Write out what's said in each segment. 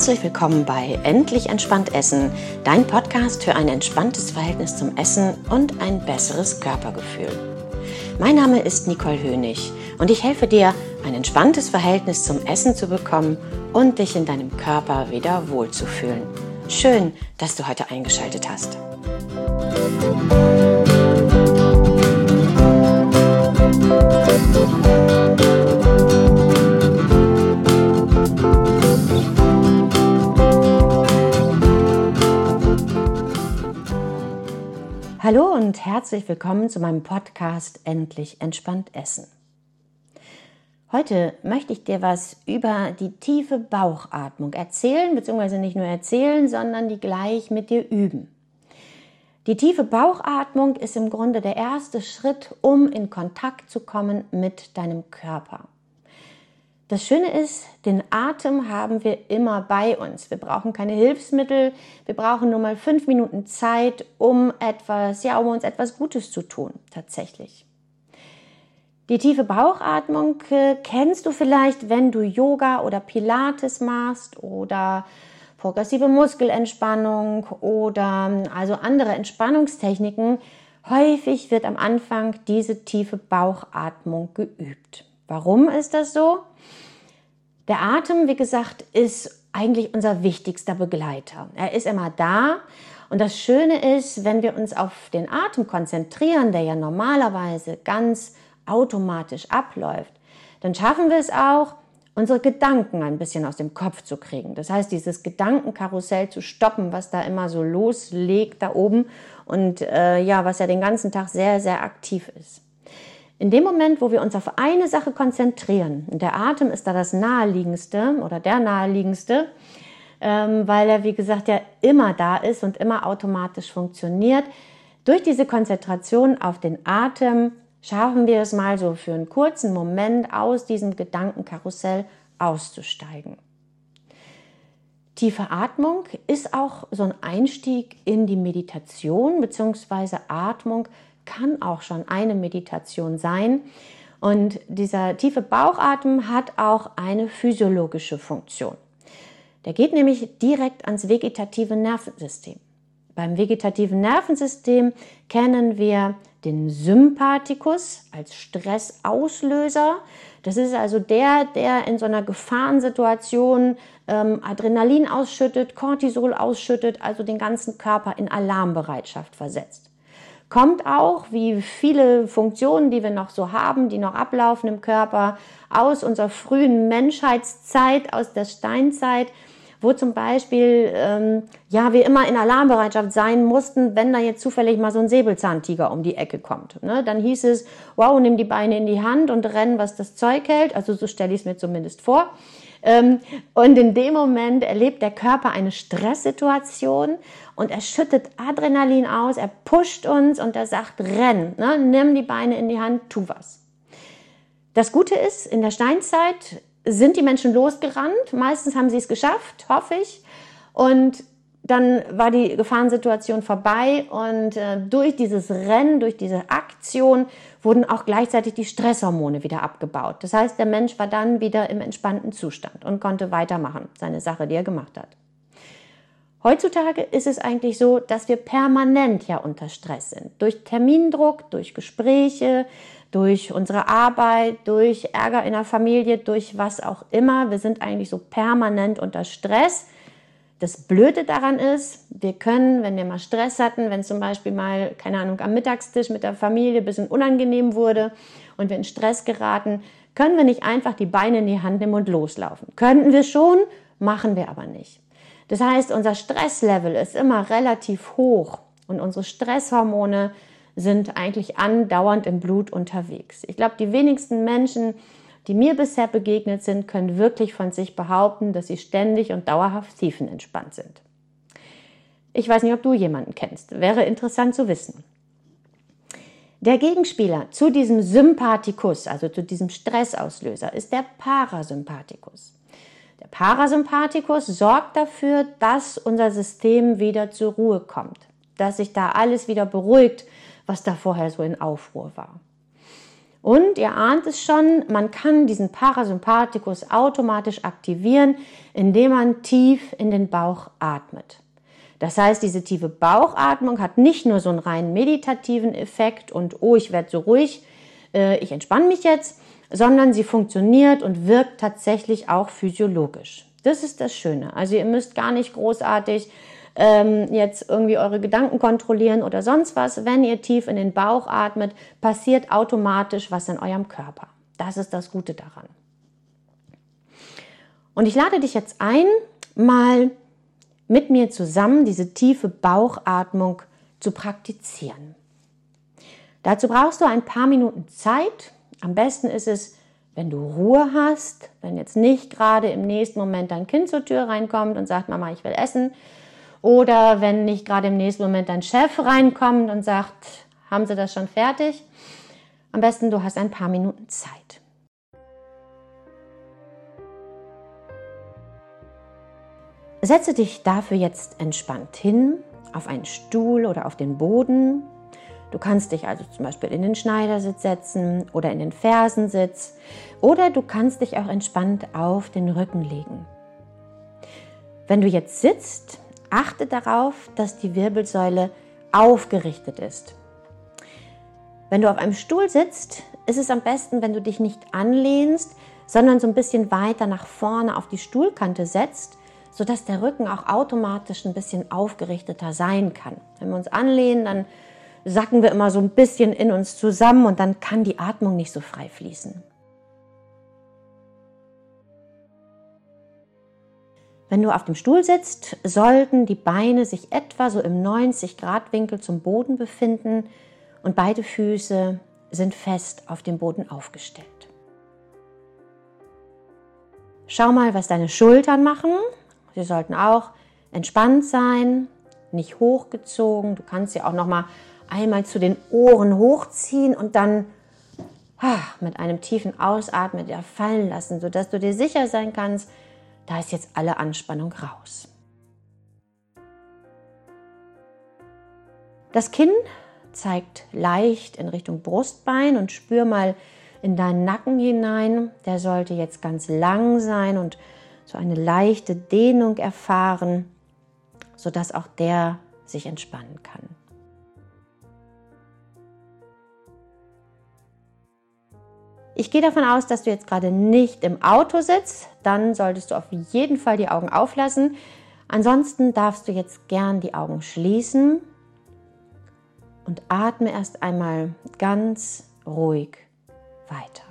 Herzlich willkommen bei Endlich entspannt Essen, dein Podcast für ein entspanntes Verhältnis zum Essen und ein besseres Körpergefühl. Mein Name ist Nicole Hönig und ich helfe dir, ein entspanntes Verhältnis zum Essen zu bekommen und dich in deinem Körper wieder wohlzufühlen. Schön, dass du heute eingeschaltet hast. Hallo und herzlich willkommen zu meinem Podcast Endlich entspannt essen. Heute möchte ich dir was über die tiefe Bauchatmung erzählen, beziehungsweise nicht nur erzählen, sondern die gleich mit dir üben. Die tiefe Bauchatmung ist im Grunde der erste Schritt, um in Kontakt zu kommen mit deinem Körper. Das Schöne ist, den Atem haben wir immer bei uns. Wir brauchen keine Hilfsmittel. Wir brauchen nur mal fünf Minuten Zeit, um etwas, ja, um uns etwas Gutes zu tun, tatsächlich. Die tiefe Bauchatmung äh, kennst du vielleicht, wenn du Yoga oder Pilates machst oder progressive Muskelentspannung oder also andere Entspannungstechniken. Häufig wird am Anfang diese tiefe Bauchatmung geübt. Warum ist das so? Der Atem, wie gesagt, ist eigentlich unser wichtigster Begleiter. Er ist immer da. Und das Schöne ist, wenn wir uns auf den Atem konzentrieren, der ja normalerweise ganz automatisch abläuft, dann schaffen wir es auch, unsere Gedanken ein bisschen aus dem Kopf zu kriegen. Das heißt, dieses Gedankenkarussell zu stoppen, was da immer so loslegt da oben und äh, ja, was ja den ganzen Tag sehr, sehr aktiv ist. In dem Moment, wo wir uns auf eine Sache konzentrieren, und der Atem ist da das naheliegendste oder der naheliegendste, ähm, weil er, wie gesagt, ja immer da ist und immer automatisch funktioniert. Durch diese Konzentration auf den Atem schaffen wir es mal so für einen kurzen Moment aus diesem Gedankenkarussell auszusteigen. Tiefe Atmung ist auch so ein Einstieg in die Meditation, beziehungsweise Atmung kann auch schon eine Meditation sein. Und dieser tiefe Bauchatmen hat auch eine physiologische Funktion. Der geht nämlich direkt ans vegetative Nervensystem. Beim vegetativen Nervensystem kennen wir den Sympathikus als Stressauslöser. Das ist also der, der in so einer Gefahrensituation ähm, Adrenalin ausschüttet, Cortisol ausschüttet, also den ganzen Körper in Alarmbereitschaft versetzt kommt auch, wie viele Funktionen, die wir noch so haben, die noch ablaufen im Körper, aus unserer frühen Menschheitszeit, aus der Steinzeit, wo zum Beispiel ähm, ja wir immer in Alarmbereitschaft sein mussten, wenn da jetzt zufällig mal so ein Säbelzahntiger um die Ecke kommt. Ne? Dann hieß es, wow, nimm die Beine in die Hand und renn, was das Zeug hält. Also so stelle ich es mir zumindest vor. Ähm, und in dem Moment erlebt der Körper eine Stresssituation und er schüttet Adrenalin aus, er pusht uns und er sagt, renn, ne? nimm die Beine in die Hand, tu was. Das Gute ist, in der Steinzeit sind die Menschen losgerannt. Meistens haben sie es geschafft, hoffe ich. Und dann war die Gefahrensituation vorbei und äh, durch dieses Rennen, durch diese Aktion wurden auch gleichzeitig die Stresshormone wieder abgebaut. Das heißt, der Mensch war dann wieder im entspannten Zustand und konnte weitermachen, seine Sache, die er gemacht hat. Heutzutage ist es eigentlich so, dass wir permanent ja unter Stress sind. Durch Termindruck, durch Gespräche, durch unsere Arbeit, durch Ärger in der Familie, durch was auch immer. Wir sind eigentlich so permanent unter Stress. Das Blöde daran ist, wir können, wenn wir mal Stress hatten, wenn zum Beispiel mal, keine Ahnung, am Mittagstisch mit der Familie ein bisschen unangenehm wurde und wir in Stress geraten, können wir nicht einfach die Beine in die Hand nehmen und loslaufen. Könnten wir schon, machen wir aber nicht. Das heißt, unser Stresslevel ist immer relativ hoch und unsere Stresshormone sind eigentlich andauernd im Blut unterwegs. Ich glaube, die wenigsten Menschen, die mir bisher begegnet sind, können wirklich von sich behaupten, dass sie ständig und dauerhaft tiefenentspannt sind. Ich weiß nicht, ob du jemanden kennst. Wäre interessant zu wissen. Der Gegenspieler zu diesem Sympathikus, also zu diesem Stressauslöser, ist der Parasympathikus. Der Parasympathikus sorgt dafür, dass unser System wieder zur Ruhe kommt, dass sich da alles wieder beruhigt, was da vorher so in Aufruhr war. Und ihr ahnt es schon, man kann diesen Parasympathikus automatisch aktivieren, indem man tief in den Bauch atmet. Das heißt, diese tiefe Bauchatmung hat nicht nur so einen rein meditativen Effekt und oh, ich werde so ruhig, äh, ich entspanne mich jetzt, sondern sie funktioniert und wirkt tatsächlich auch physiologisch. Das ist das Schöne. Also ihr müsst gar nicht großartig ähm, jetzt irgendwie eure Gedanken kontrollieren oder sonst was. Wenn ihr tief in den Bauch atmet, passiert automatisch was in eurem Körper. Das ist das Gute daran. Und ich lade dich jetzt ein, mal mit mir zusammen diese tiefe Bauchatmung zu praktizieren. Dazu brauchst du ein paar Minuten Zeit. Am besten ist es, wenn du Ruhe hast, wenn jetzt nicht gerade im nächsten Moment dein Kind zur Tür reinkommt und sagt, Mama, ich will essen, oder wenn nicht gerade im nächsten Moment dein Chef reinkommt und sagt, haben Sie das schon fertig? Am besten du hast ein paar Minuten Zeit. Setze dich dafür jetzt entspannt hin, auf einen Stuhl oder auf den Boden. Du kannst dich also zum Beispiel in den Schneidersitz setzen oder in den Fersensitz oder du kannst dich auch entspannt auf den Rücken legen. Wenn du jetzt sitzt, Achte darauf, dass die Wirbelsäule aufgerichtet ist. Wenn du auf einem Stuhl sitzt, ist es am besten, wenn du dich nicht anlehnst, sondern so ein bisschen weiter nach vorne auf die Stuhlkante setzt, sodass der Rücken auch automatisch ein bisschen aufgerichteter sein kann. Wenn wir uns anlehnen, dann sacken wir immer so ein bisschen in uns zusammen und dann kann die Atmung nicht so frei fließen. Wenn du auf dem Stuhl sitzt, sollten die Beine sich etwa so im 90-Grad-Winkel zum Boden befinden und beide Füße sind fest auf dem Boden aufgestellt. Schau mal, was deine Schultern machen. Sie sollten auch entspannt sein, nicht hochgezogen. Du kannst sie auch noch mal einmal zu den Ohren hochziehen und dann mit einem tiefen Ausatmen wieder fallen lassen, sodass du dir sicher sein kannst, da ist jetzt alle Anspannung raus. Das Kinn zeigt leicht in Richtung Brustbein und spür mal in deinen Nacken hinein. Der sollte jetzt ganz lang sein und so eine leichte Dehnung erfahren, sodass auch der sich entspannen kann. Ich gehe davon aus, dass du jetzt gerade nicht im Auto sitzt. Dann solltest du auf jeden Fall die Augen auflassen. Ansonsten darfst du jetzt gern die Augen schließen und atme erst einmal ganz ruhig weiter.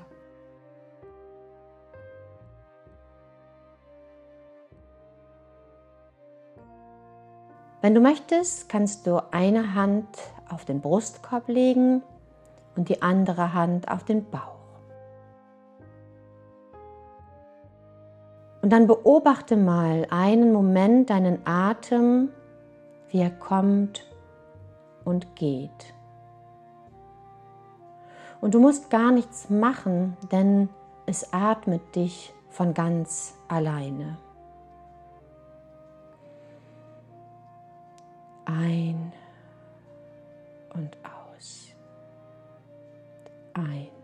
Wenn du möchtest, kannst du eine Hand auf den Brustkorb legen und die andere Hand auf den Bauch. Und dann beobachte mal einen Moment deinen Atem, wie er kommt und geht. Und du musst gar nichts machen, denn es atmet dich von ganz alleine. Ein und aus. Ein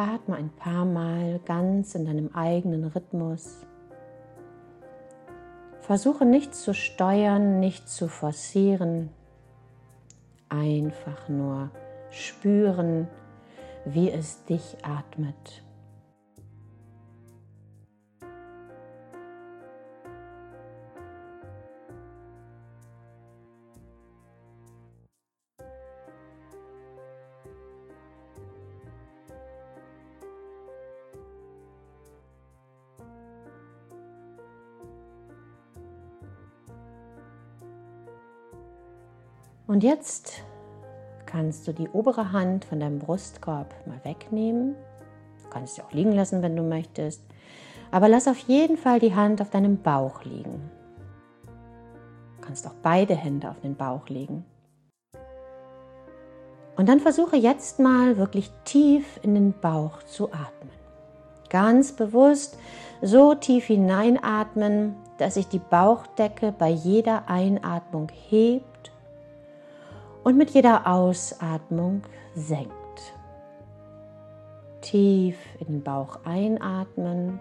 Atme ein paar Mal ganz in deinem eigenen Rhythmus. Versuche nichts zu steuern, nichts zu forcieren. Einfach nur spüren, wie es dich atmet. Und jetzt kannst du die obere Hand von deinem Brustkorb mal wegnehmen. Du kannst sie auch liegen lassen, wenn du möchtest. Aber lass auf jeden Fall die Hand auf deinem Bauch liegen. Du kannst auch beide Hände auf den Bauch legen. Und dann versuche jetzt mal wirklich tief in den Bauch zu atmen. Ganz bewusst so tief hineinatmen, dass sich die Bauchdecke bei jeder Einatmung hebt und mit jeder Ausatmung senkt. Tief in den Bauch einatmen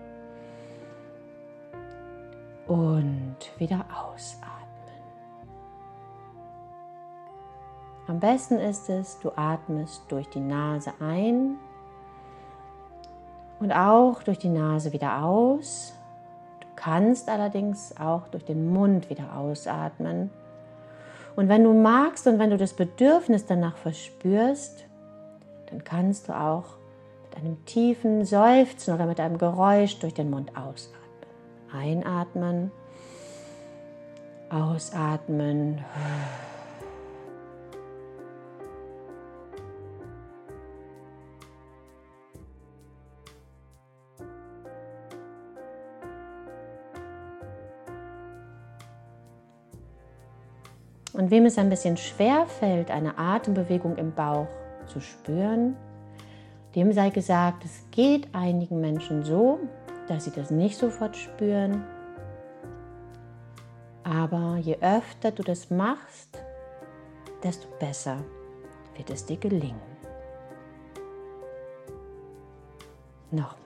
und wieder ausatmen. Am besten ist es, du atmest durch die Nase ein und auch durch die Nase wieder aus. Du kannst allerdings auch durch den Mund wieder ausatmen. Und wenn du magst und wenn du das Bedürfnis danach verspürst, dann kannst du auch mit einem tiefen Seufzen oder mit einem Geräusch durch den Mund ausatmen. Einatmen, ausatmen. Und wem es ein bisschen schwer fällt, eine Atembewegung im Bauch zu spüren, dem sei gesagt, es geht einigen Menschen so, dass sie das nicht sofort spüren. Aber je öfter du das machst, desto besser wird es dir gelingen. Nochmal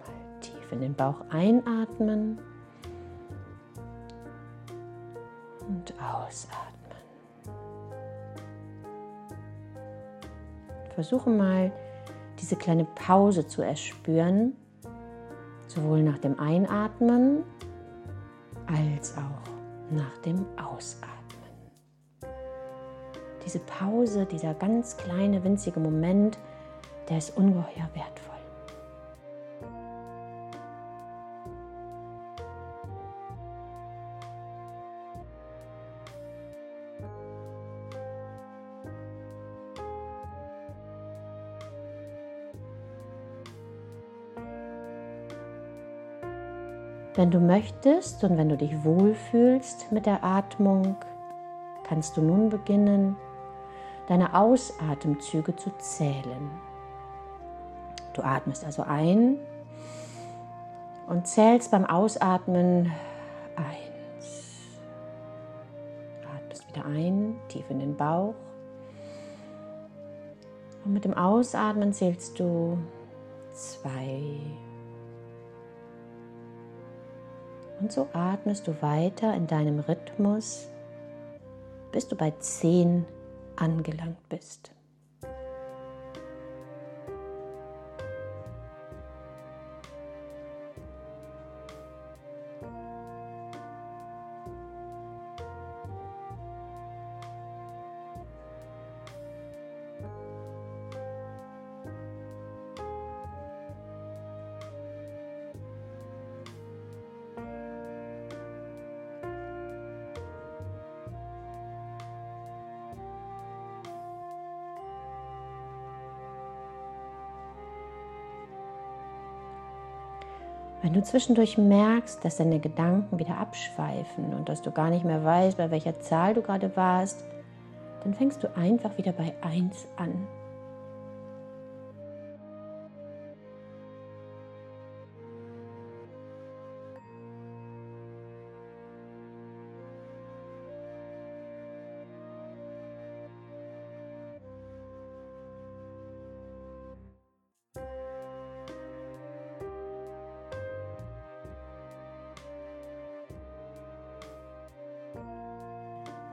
tief in den Bauch einatmen und ausatmen. Versuche mal, diese kleine Pause zu erspüren, sowohl nach dem Einatmen als auch nach dem Ausatmen. Diese Pause, dieser ganz kleine, winzige Moment, der ist ungeheuer wertvoll. Wenn du möchtest und wenn du dich wohlfühlst mit der Atmung, kannst du nun beginnen, deine Ausatemzüge zu zählen. Du atmest also ein und zählst beim Ausatmen eins. Atmest wieder ein, tief in den Bauch. Und mit dem Ausatmen zählst du zwei. Und so atmest du weiter in deinem Rhythmus, bis du bei 10 angelangt bist. Wenn du zwischendurch merkst, dass deine Gedanken wieder abschweifen und dass du gar nicht mehr weißt, bei welcher Zahl du gerade warst, dann fängst du einfach wieder bei 1 an.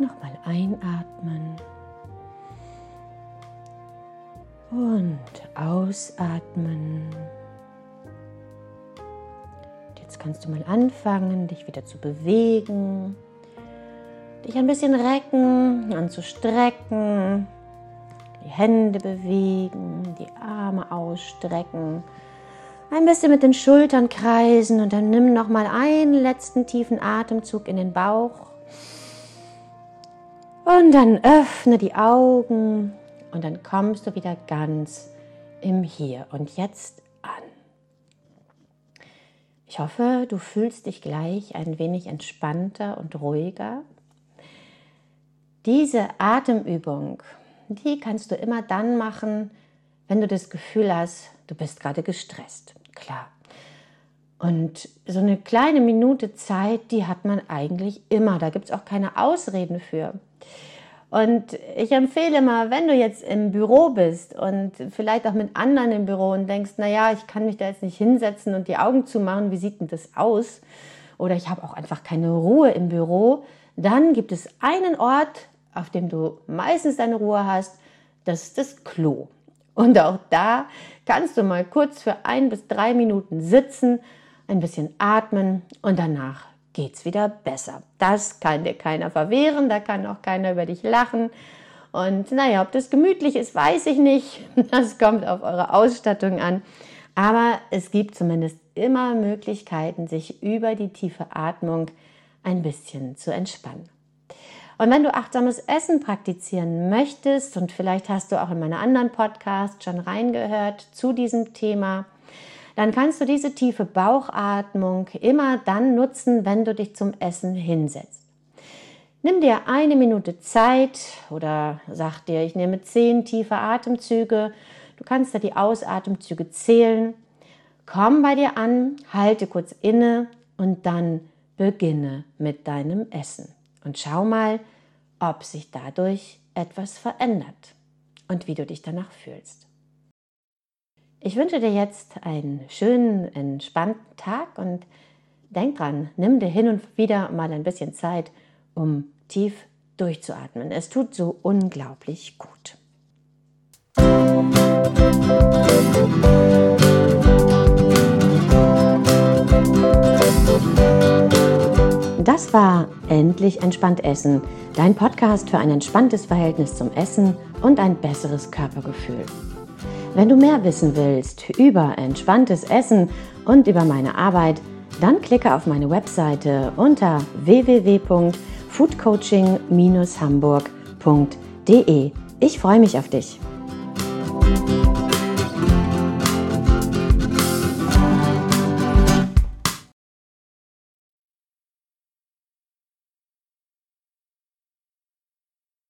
Nochmal einatmen. Und ausatmen. Jetzt kannst du mal anfangen, dich wieder zu bewegen. Dich ein bisschen recken und zu strecken. Die Hände bewegen, die Arme ausstrecken. Ein bisschen mit den Schultern kreisen und dann nimm noch mal einen letzten tiefen Atemzug in den Bauch. Und dann öffne die Augen und dann kommst du wieder ganz im Hier und Jetzt an. Ich hoffe, du fühlst dich gleich ein wenig entspannter und ruhiger. Diese Atemübung, die kannst du immer dann machen, wenn du das Gefühl hast, du bist gerade gestresst. Klar. Und so eine kleine Minute Zeit, die hat man eigentlich immer. Da gibt es auch keine Ausreden für. Und ich empfehle mal, wenn du jetzt im Büro bist und vielleicht auch mit anderen im Büro und denkst, naja, ich kann mich da jetzt nicht hinsetzen und die Augen zumachen, wie sieht denn das aus? Oder ich habe auch einfach keine Ruhe im Büro, dann gibt es einen Ort, auf dem du meistens deine Ruhe hast, das ist das Klo. Und auch da kannst du mal kurz für ein bis drei Minuten sitzen, ein bisschen atmen und danach geht es wieder besser. Das kann dir keiner verwehren, da kann auch keiner über dich lachen. Und naja, ob das gemütlich ist, weiß ich nicht. Das kommt auf eure Ausstattung an. Aber es gibt zumindest immer Möglichkeiten, sich über die tiefe Atmung ein bisschen zu entspannen. Und wenn du achtsames Essen praktizieren möchtest, und vielleicht hast du auch in meine anderen Podcasts schon reingehört zu diesem Thema, dann kannst du diese tiefe Bauchatmung immer dann nutzen, wenn du dich zum Essen hinsetzt. Nimm dir eine Minute Zeit oder sag dir, ich nehme zehn tiefe Atemzüge. Du kannst da die Ausatemzüge zählen. Komm bei dir an, halte kurz inne und dann beginne mit deinem Essen. Und schau mal, ob sich dadurch etwas verändert und wie du dich danach fühlst. Ich wünsche dir jetzt einen schönen, entspannten Tag und denk dran, nimm dir hin und wieder mal ein bisschen Zeit, um tief durchzuatmen. Es tut so unglaublich gut. Das war Endlich entspannt Essen, dein Podcast für ein entspanntes Verhältnis zum Essen und ein besseres Körpergefühl. Wenn du mehr wissen willst über entspanntes Essen und über meine Arbeit, dann klicke auf meine Webseite unter www.foodcoaching-hamburg.de. Ich freue mich auf dich.